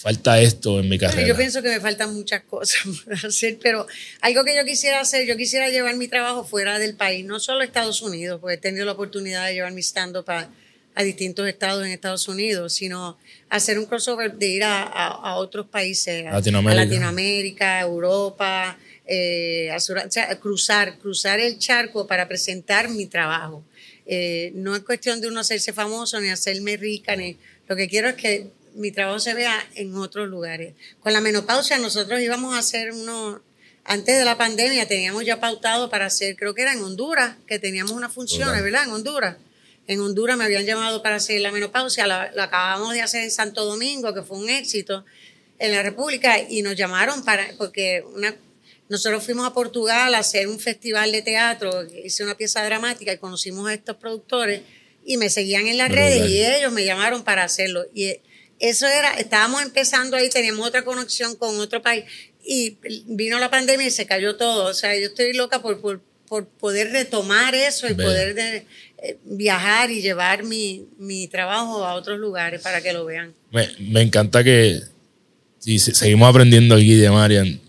falta esto en mi Bueno, carrera? Yo pienso que me faltan muchas cosas por hacer, pero algo que yo quisiera hacer, yo quisiera llevar mi trabajo fuera del país, no solo a Estados Unidos, porque he tenido la oportunidad de llevar mi stand-up a, a distintos estados en Estados Unidos, sino hacer un crossover de ir a, a- a otros países, a Latinoamérica. a Latinoamérica, Europa, eh, a o sea, cruzar, cruzar el charco para presentar mi trabajo. Eh, no es cuestión de uno hacerse famoso ni hacerme rica, ni lo que quiero es que mi trabajo se vea en otros lugares. Con la menopausia nosotros íbamos a hacer unos, antes de la pandemia teníamos ya pautado para hacer, creo que era en Honduras, que teníamos unas funciones. ¿verdad? En Honduras. En Honduras me habían llamado para hacer la menopausia, la, la acabamos de hacer en Santo Domingo, que fue un éxito en la República, y nos llamaron para, porque una, nosotros fuimos a Portugal a hacer un festival de teatro, hice una pieza dramática y conocimos a estos productores y me seguían en las redes y ellos me llamaron para hacerlo. Y eso era, estábamos empezando ahí, teníamos otra conexión con otro país y vino la pandemia y se cayó todo. O sea, yo estoy loca por, por, por poder retomar eso y poder de- eh, viajar y llevar mi, mi trabajo a otros lugares para que lo vean. Me, me encanta que se- seguimos aprendiendo aquí de Marian.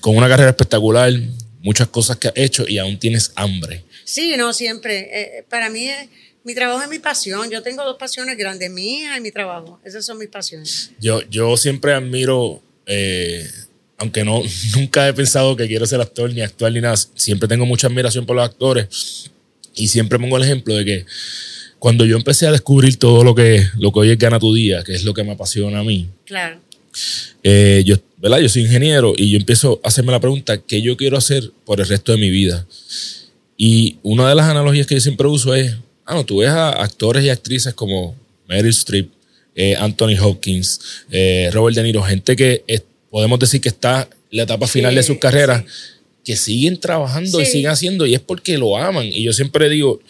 Con una carrera espectacular, muchas cosas que has hecho y aún tienes hambre. Sí, no, siempre. Eh, para mí, es- mi trabajo es mi pasión. Yo tengo dos pasiones grandes, mi hija y mi trabajo. Esas son mis pasiones. Yo, yo siempre admiro, eh, aunque no, nunca he pensado que quiero ser actor ni actuar ni nada, siempre tengo mucha admiración por los actores y siempre pongo el ejemplo de que cuando yo empecé a descubrir todo lo que, lo que hoy es Gana tu Día, que es lo que me apasiona a mí, Claro. eh, yo, ¿verdad? yo soy ingeniero y yo empiezo a hacerme la pregunta, ¿qué yo quiero hacer por el resto de mi vida? Y una de las analogías que yo siempre uso es, ah, no, tú ves a actores y actrices como Meryl Streep, eh, Anthony Hopkins, eh, Robert De Niro, gente que es- podemos decir que está en la etapa final de sus carreras, que siguen trabajando y siguen haciendo y es porque lo aman. Y yo siempre digo,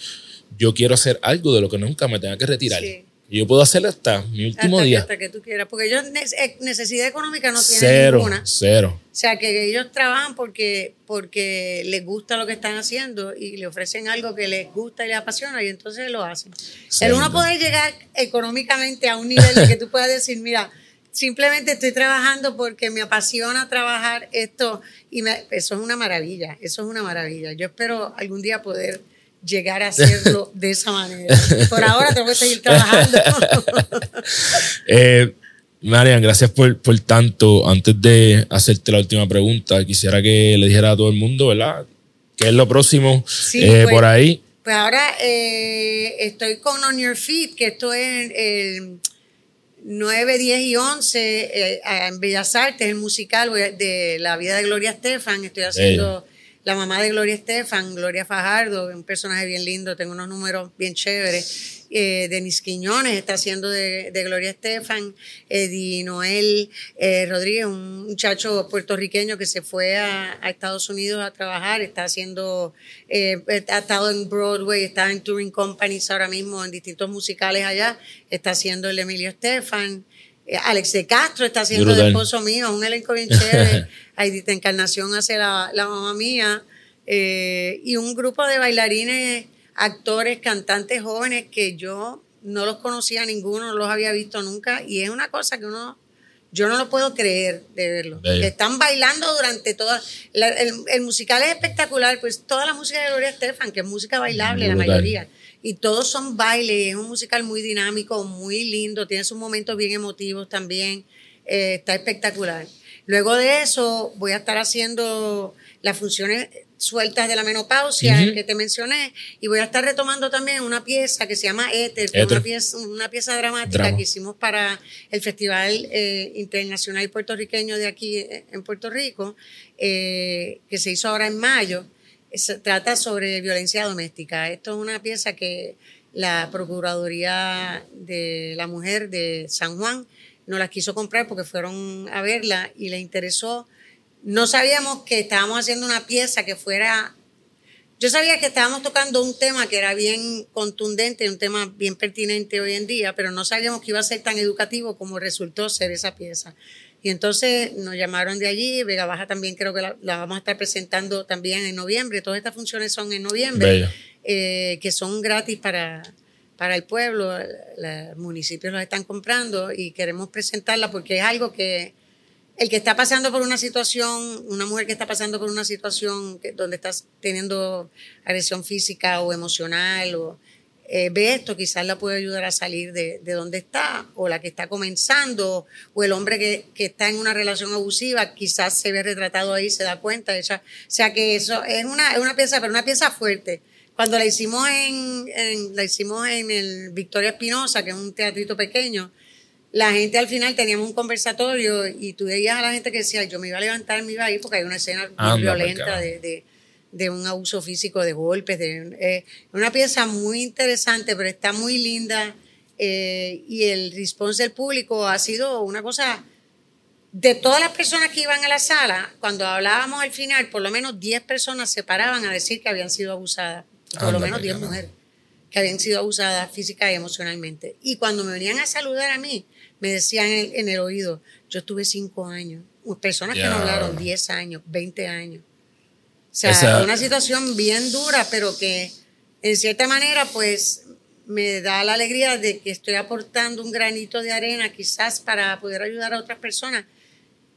yo quiero hacer algo de lo que nunca me tenga que retirar. Y yo puedo hacer hasta mi último hasta, que, día. hasta que tú quieras. Porque ellos eh, necesidad económica no tienen Cero, ninguna. cero. O sea, que ellos trabajan porque, porque les gusta lo que están haciendo y le ofrecen algo que les gusta y les apasiona y entonces lo hacen. El uno poder llegar económicamente a un nivel de que tú puedas decir, mira, simplemente estoy trabajando porque me apasiona trabajar esto y me- eso es una maravilla, eso es una maravilla. Yo espero algún día poder llegar a hacerlo de esa manera. Por ahora tengo que seguir trabajando. Eh, Marian, gracias por, por tanto. Antes de hacerte la última pregunta, quisiera que le dijera a todo el mundo, ¿verdad? ¿Qué es lo próximo Sí, eh, pues, por ahí? Pues ahora eh, estoy con On Your Feet, que esto es el 9, 10 y 11 eh, en Bellas Artes, el musical de la vida de Gloria Estefan. Estoy haciendo la mamá de Gloria Estefan, Gloria Fajardo, un personaje bien lindo, tengo unos números bien chéveres. Eh, Denis Quiñones está haciendo de, de Gloria Estefan, Eddie Noel eh, Rodríguez, un muchacho puertorriqueño que se fue a, a Estados Unidos a trabajar, está haciendo, eh, ha estado en Broadway, está en Touring Companies ahora mismo, en distintos musicales allá, está haciendo el Emilio Estefan. Eh, Alex de Castro está haciendo de esposo mío, un elenco bien chévere. Aidita Encarnación hace la, la mamá mía. eh, y un grupo de bailarines, actores, cantantes jóvenes que yo no los conocía ninguno, no los había visto nunca. Y es una cosa que uno, yo no lo puedo creer de verlo. Bello. Que están bailando durante toda. la- el, el musical es espectacular, pues toda la música de Gloria Estefan, que es música bailable, la mayoría. Y todos son bailes, es un musical muy dinámico, muy lindo, tiene sus momentos bien emotivos también, eh, está espectacular. Luego de eso voy a estar haciendo las funciones sueltas de la menopausia que te mencioné y voy a estar retomando también una pieza que se llama Éter, Una, pieza, una pieza dramática que hicimos para el Festival eh, Internacional Puertorriqueño de aquí eh, en Puerto Rico, eh, que se hizo ahora en mayo. Trata sobre violencia doméstica. Esto es una pieza que la Procuraduría de la Mujer de San Juan no la quiso comprar porque fueron a verla y le interesó no sabíamos que estábamos haciendo una pieza que fuera... Yo sabía que estábamos tocando un tema que era bien contundente, un tema bien pertinente hoy en día, pero no sabíamos que iba a ser tan educativo como resultó ser esa pieza. Y entonces nos llamaron de allí, Vega Baja también creo que la, vamos a estar presentando también en noviembre, todas estas funciones son en noviembre, eh, que son gratis para, para el pueblo, los municipios los están comprando y queremos presentarla porque es algo que el que está pasando por una situación, una mujer que está pasando por una situación donde estás teniendo agresión física o emocional, o eh, ve esto, quizás la puede ayudar a salir de, donde está, o la que está comenzando, o el hombre que, está en una relación abusiva, quizás se ve retratado ahí, se da cuenta. o sea que eso es una, es una pieza, pero una pieza fuerte. Cuando la hicimos en, en la hicimos en el Victoria Espinosa, que es un teatrito pequeño, la gente al final teníamos un conversatorio y tú veías a la gente que decía, yo me iba a levantar, me iba a ir porque hay una escena muy violenta de, un abuso físico, de golpes, de eh, una pieza muy interesante, pero está muy linda eh, y el response del público ha sido una cosa de todas las personas que iban a la sala, cuando hablábamos al final, por lo menos 10 personas se paraban a decir que habían sido abusadas, por lo menos 10 mujeres que habían sido abusadas física y emocionalmente. Y cuando me venían a saludar a mí, me decían en, el oído, yo estuve cinco años, personas que no hablaron 10 años, 20 años. O sea, una situación bien dura, pero que en cierta manera, pues me da la alegría de que estoy aportando un granito de arena quizás para poder ayudar a otras personas.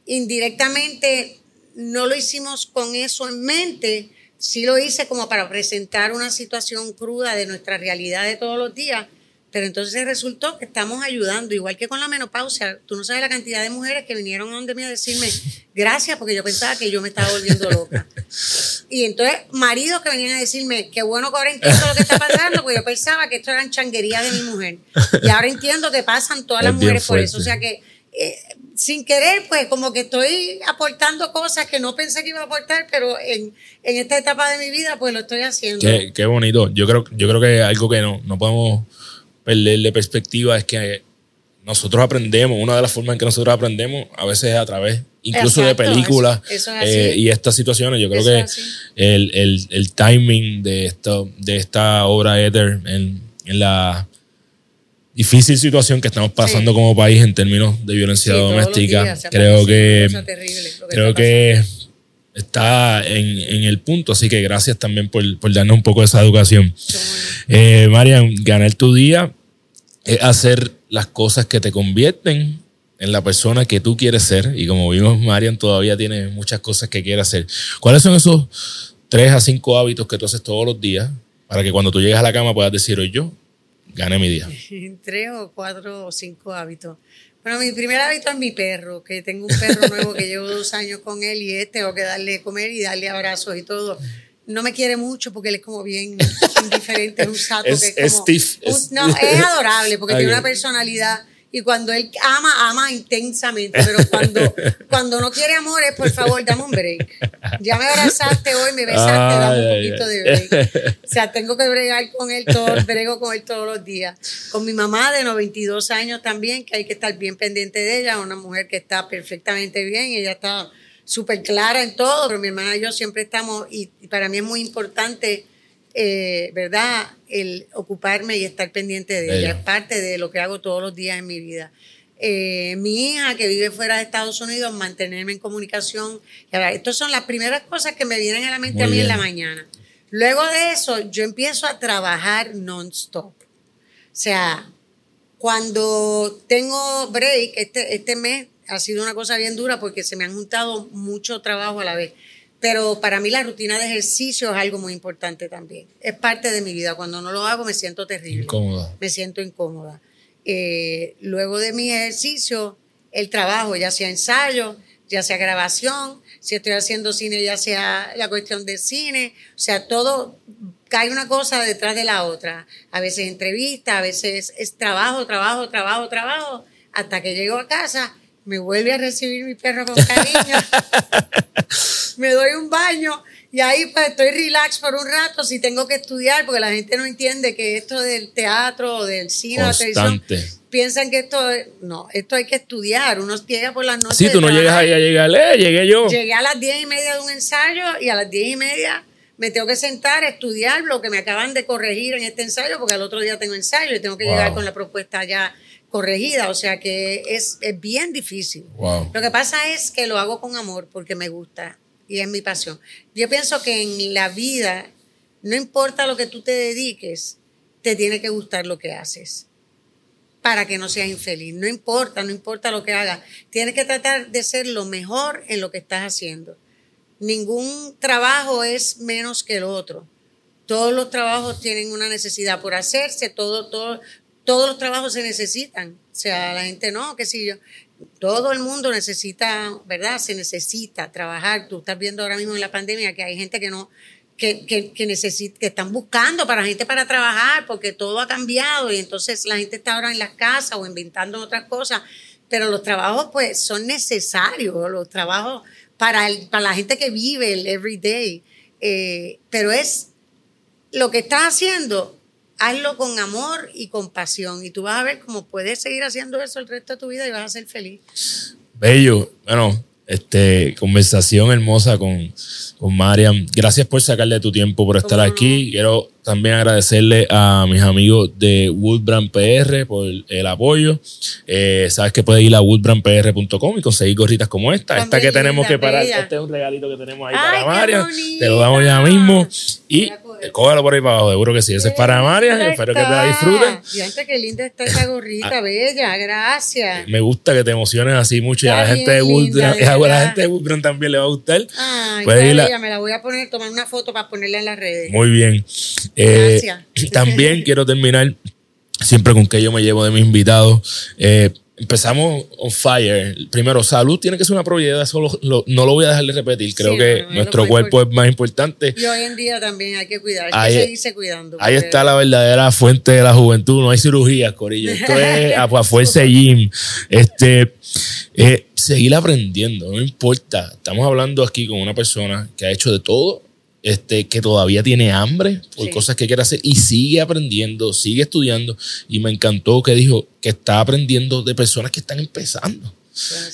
Indirectamente no lo hicimos con eso en mente, sí lo hice como para presentar una situación cruda de nuestra realidad de todos los días, pero entonces resultó que estamos ayudando, igual que con la menopausia. Tú no sabes la cantidad de mujeres que vinieron a donde mí a decirme gracias porque yo pensaba que yo me estaba volviendo loca. Y entonces maridos que venían a decirme qué bueno que ahora entiendo lo que está pasando porque yo pensaba que esto eran changuerías de mi mujer. Y ahora entiendo que pasan todas las mujeres por eso. O sea que eh, sin querer, pues como que estoy aportando cosas que no pensé que iba a aportar, pero en, esta etapa de mi vida pues lo estoy haciendo. Qué, qué bonito. Yo creo, yo creo que algo que no, no podemos perderle perspectiva es que nosotros aprendemos, una de las formas en que nosotros aprendemos a veces es a través incluso de películas eh, y estas situaciones. Yo creo que el, timing de, esto, de esta obra Ether en, la difícil situación que estamos pasando como país en términos de violencia doméstica, creo que, creo que está en, el punto. Así que gracias también por, darnos un poco de esa educación. Eh, Marian, ganar tu día es hacer las cosas que te convierten en la persona que tú quieres ser. Y como vimos, Marian todavía tiene muchas cosas que quiere hacer. ¿Cuáles son esos tres a cinco hábitos que tú haces todos los días para que cuando tú llegues a la cama puedas decir, hoy yo gané mi día? tres o cuatro o cinco hábitos. Bueno, mi primer hábito es mi perro, que tengo un perro nuevo que llevo dos años con él y es, tengo que darle de comer y darle abrazos y todo. No me quiere mucho porque él es como bien indiferente, es un sato que es, como... no, es adorable porque tiene una personalidad y cuando él ama, ama intensamente, pero cuando, cuando no quiere amor es, por favor, dame un break. Ya me abrazaste hoy, me besaste, dame un poquito de break. O sea, tengo que bregar con él todo, brego con él todos los días. Con mi mamá de 92 años también, que hay que estar bien pendiente de ella, una mujer que está perfectamente bien, ella está súper clara en todo, pero mi hermana y yo siempre estamos, y, para mí es muy importante, eh, ¿verdad? El ocuparme y estar pendiente de ella. Es parte de lo que hago todos los días en mi vida. Eh, mi hija que vive fuera de Estados Unidos, mantenerme en comunicación. Estas son las primeras cosas que me vienen a la mente a mí en la mañana. Luego de eso, yo empiezo a trabajar non-stop. O sea, cuando tengo break, este, este mes ha sido una cosa bien dura porque se me han juntado mucho trabajo a la vez. Pero para mí la rutina de ejercicio es algo muy importante también. Es parte de mi vida. Cuando no lo hago me siento terrible. Incómoda. Me siento incómoda. Eh, luego de mi ejercicio, el trabajo, ya sea ensayo, ya sea grabación, si estoy haciendo cine, ya sea la cuestión de cine, o sea, todo cae una cosa detrás de la otra. A veces entrevista, a veces es trabajo, trabajo, trabajo, trabajo, hasta que llego a casa, me vuelve a recibir mi perro con cariño, me doy un baño y ahí pues estoy relax por un rato si tengo que estudiar, porque la gente no entiende que esto del teatro o del cine o la televisión piensan que esto es, no, esto hay que estudiar. Uno llega por las noches. Sí, tú no llegas ahí a llegar, eh, llegué yo. Llegué a las diez y media de un ensayo y a las diez y media me tengo que sentar a estudiar lo que me acaban de corregir en este ensayo, porque al otro día tengo ensayo y tengo que llegar con la propuesta ya corregida. O sea que es, es bien difícil. Lo que pasa es que lo hago con amor porque me gusta y es mi pasión. Yo pienso que en la vida, no importa lo que tú te dediques, te tiene que gustar lo que haces para que no seas infeliz. No importa, no importa lo que hagas. Tienes que tratar de ser lo mejor en lo que estás haciendo. Ningún trabajo es menos que el otro. Todos los trabajos tienen una necesidad por hacerse, todo, todo, todos los trabajos se necesitan. O sea, la gente no, qué sé yo. Todo el mundo necesita, ¿verdad? Se necesita trabajar. Tú estás viendo ahora mismo en la pandemia que hay gente que no, que, que, que, que están buscando para gente para trabajar porque todo ha cambiado y entonces la gente está ahora en las casas o inventando otras cosas, pero los trabajos pues son necesarios, los trabajos para, el, para la gente que vive el everyday, eh, pero es lo que estás haciendo, hazlo con amor y con pasión y tú vas a ver cómo puedes seguir haciendo eso el resto de tu vida y vas a ser feliz. Bello, bueno, este, conversación hermosa con, con Mariam. Gracias por sacarle tu tiempo, por estar aquí. Quiero también agradecerle a mis amigos de Woodbrand PR por el apoyo. Eh, sabes que puedes ir a woodbrandpr.com y conseguir gorritas como esta. esta que tenemos que parar. Este es un regalito que tenemos ahí para Mariam. Te lo damos ya mismo. Y cógalo por ahí para abajo, seguro que sí. Ese es para Mariam. Espero que te la disfrutes. Fíjate qué linda está esta gorrita, ah. bella. Gracias. Me gusta que te emociones así mucho. Y a la gente de Woodbrand, a la gente de también le va a gustar. Ay, bella. Me la voy a poner, tomar una foto para ponerla en las redes. Muy bien. Eh, también quiero terminar siempre con que yo me llevo de mis invitados. Eh, empezamos on fire. Primero, salud tiene que ser una prioridad, eso no lo voy a dejar de repetir. Creo que nuestro cuerpo es más importante. Y hoy en día también hay que cuidar, hay que seguirse cuidando. Ahí está la verdadera fuente de la juventud, no hay cirugías, Corillo. Esto es a, fuerza gym. Este, eh, seguir aprendiendo, no importa. Estamos hablando aquí con una persona que ha hecho de todo este, que todavía tiene hambre por cosas que quiere hacer y sigue aprendiendo, sigue estudiando. Y me encantó que dijo que está aprendiendo de personas que están empezando.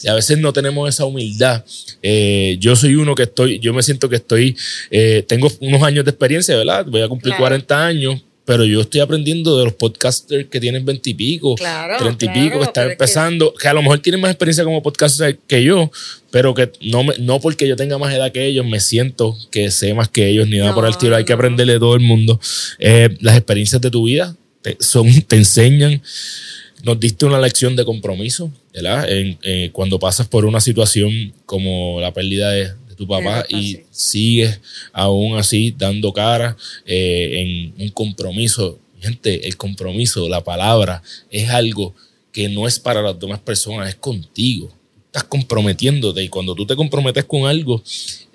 Y a veces no tenemos esa humildad. Eh, yo soy uno que estoy, yo me siento que estoy, eh, tengo unos años de experiencia, ¿verdad? Voy a cumplir 40 años, pero yo estoy aprendiendo de los podcasters que tienen 20 y pico, 30 y pico, que están empezando, que... a lo mejor tienen más experiencia como podcaster que yo, pero que no, me, no porque yo tenga más edad que ellos, me siento que sé más que ellos, ni nada por el estilo. Hay que aprenderle de todo el mundo. Eh, las experiencias de tu vida te, son, te enseñan. Nos diste una lección de compromiso, ¿verdad? Eh, cuando pasas por una situación como la pérdida de, tu papá y sigues aún así dando cara eh, en un compromiso. Gente, el compromiso, la palabra, es algo que no es para las demás personas, es contigo. Estás comprometiéndote y cuando tú te comprometes con algo,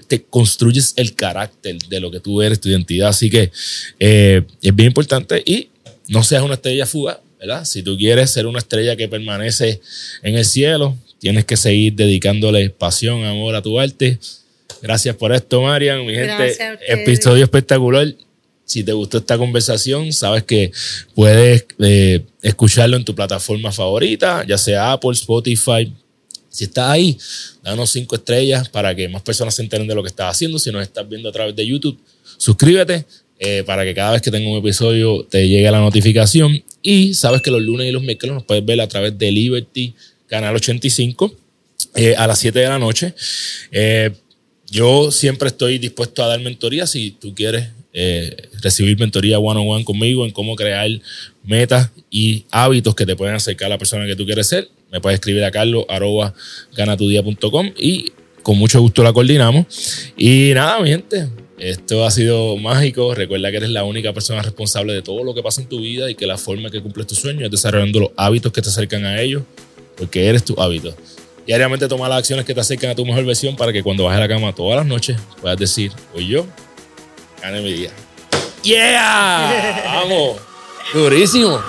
te construyes el carácter de lo que tú eres, tu identidad. Así que eh, es bien importante y no seas una estrella fuga, ¿verdad? Si tú quieres ser una estrella que permanece en el cielo, tienes que seguir dedicándole pasión, amor a tu arte Gracias por esto, Marian. Mi gente, episodio espectacular. Si te gustó esta conversación, sabes que puedes eh, escucharlo en tu plataforma favorita, ya sea Apple, Spotify. Si estás ahí, danos cinco estrellas para que más personas se enteren de lo que estás haciendo. Si nos estás viendo a través de YouTube, suscríbete eh, para que cada vez que tenga un episodio te llegue la notificación. Y sabes que los lunes y los miércoles nos puedes ver a través de Liberty, Canal 85, eh, a las 7 de la noche. Yo siempre estoy dispuesto a dar mentoría si tú quieres eh, recibir mentoría one on one conmigo en cómo crear metas y hábitos que te pueden acercar a la persona que tú quieres ser. Me puedes escribir a carlos arroba y con mucho gusto la coordinamos. Y nada, mi gente, esto ha sido mágico. Recuerda que eres la única persona responsable de todo lo que pasa en tu vida y que la forma que cumples tus sueños es desarrollando los hábitos que te acercan a ellos, porque eres tu hábito. Diariamente toma las acciones que te acercan a tu mejor versión para que cuando bajes a la cama todas las noches puedas decir, hoy yo gané mi día. ¡Yeah! ¡Vamos! Durísimo.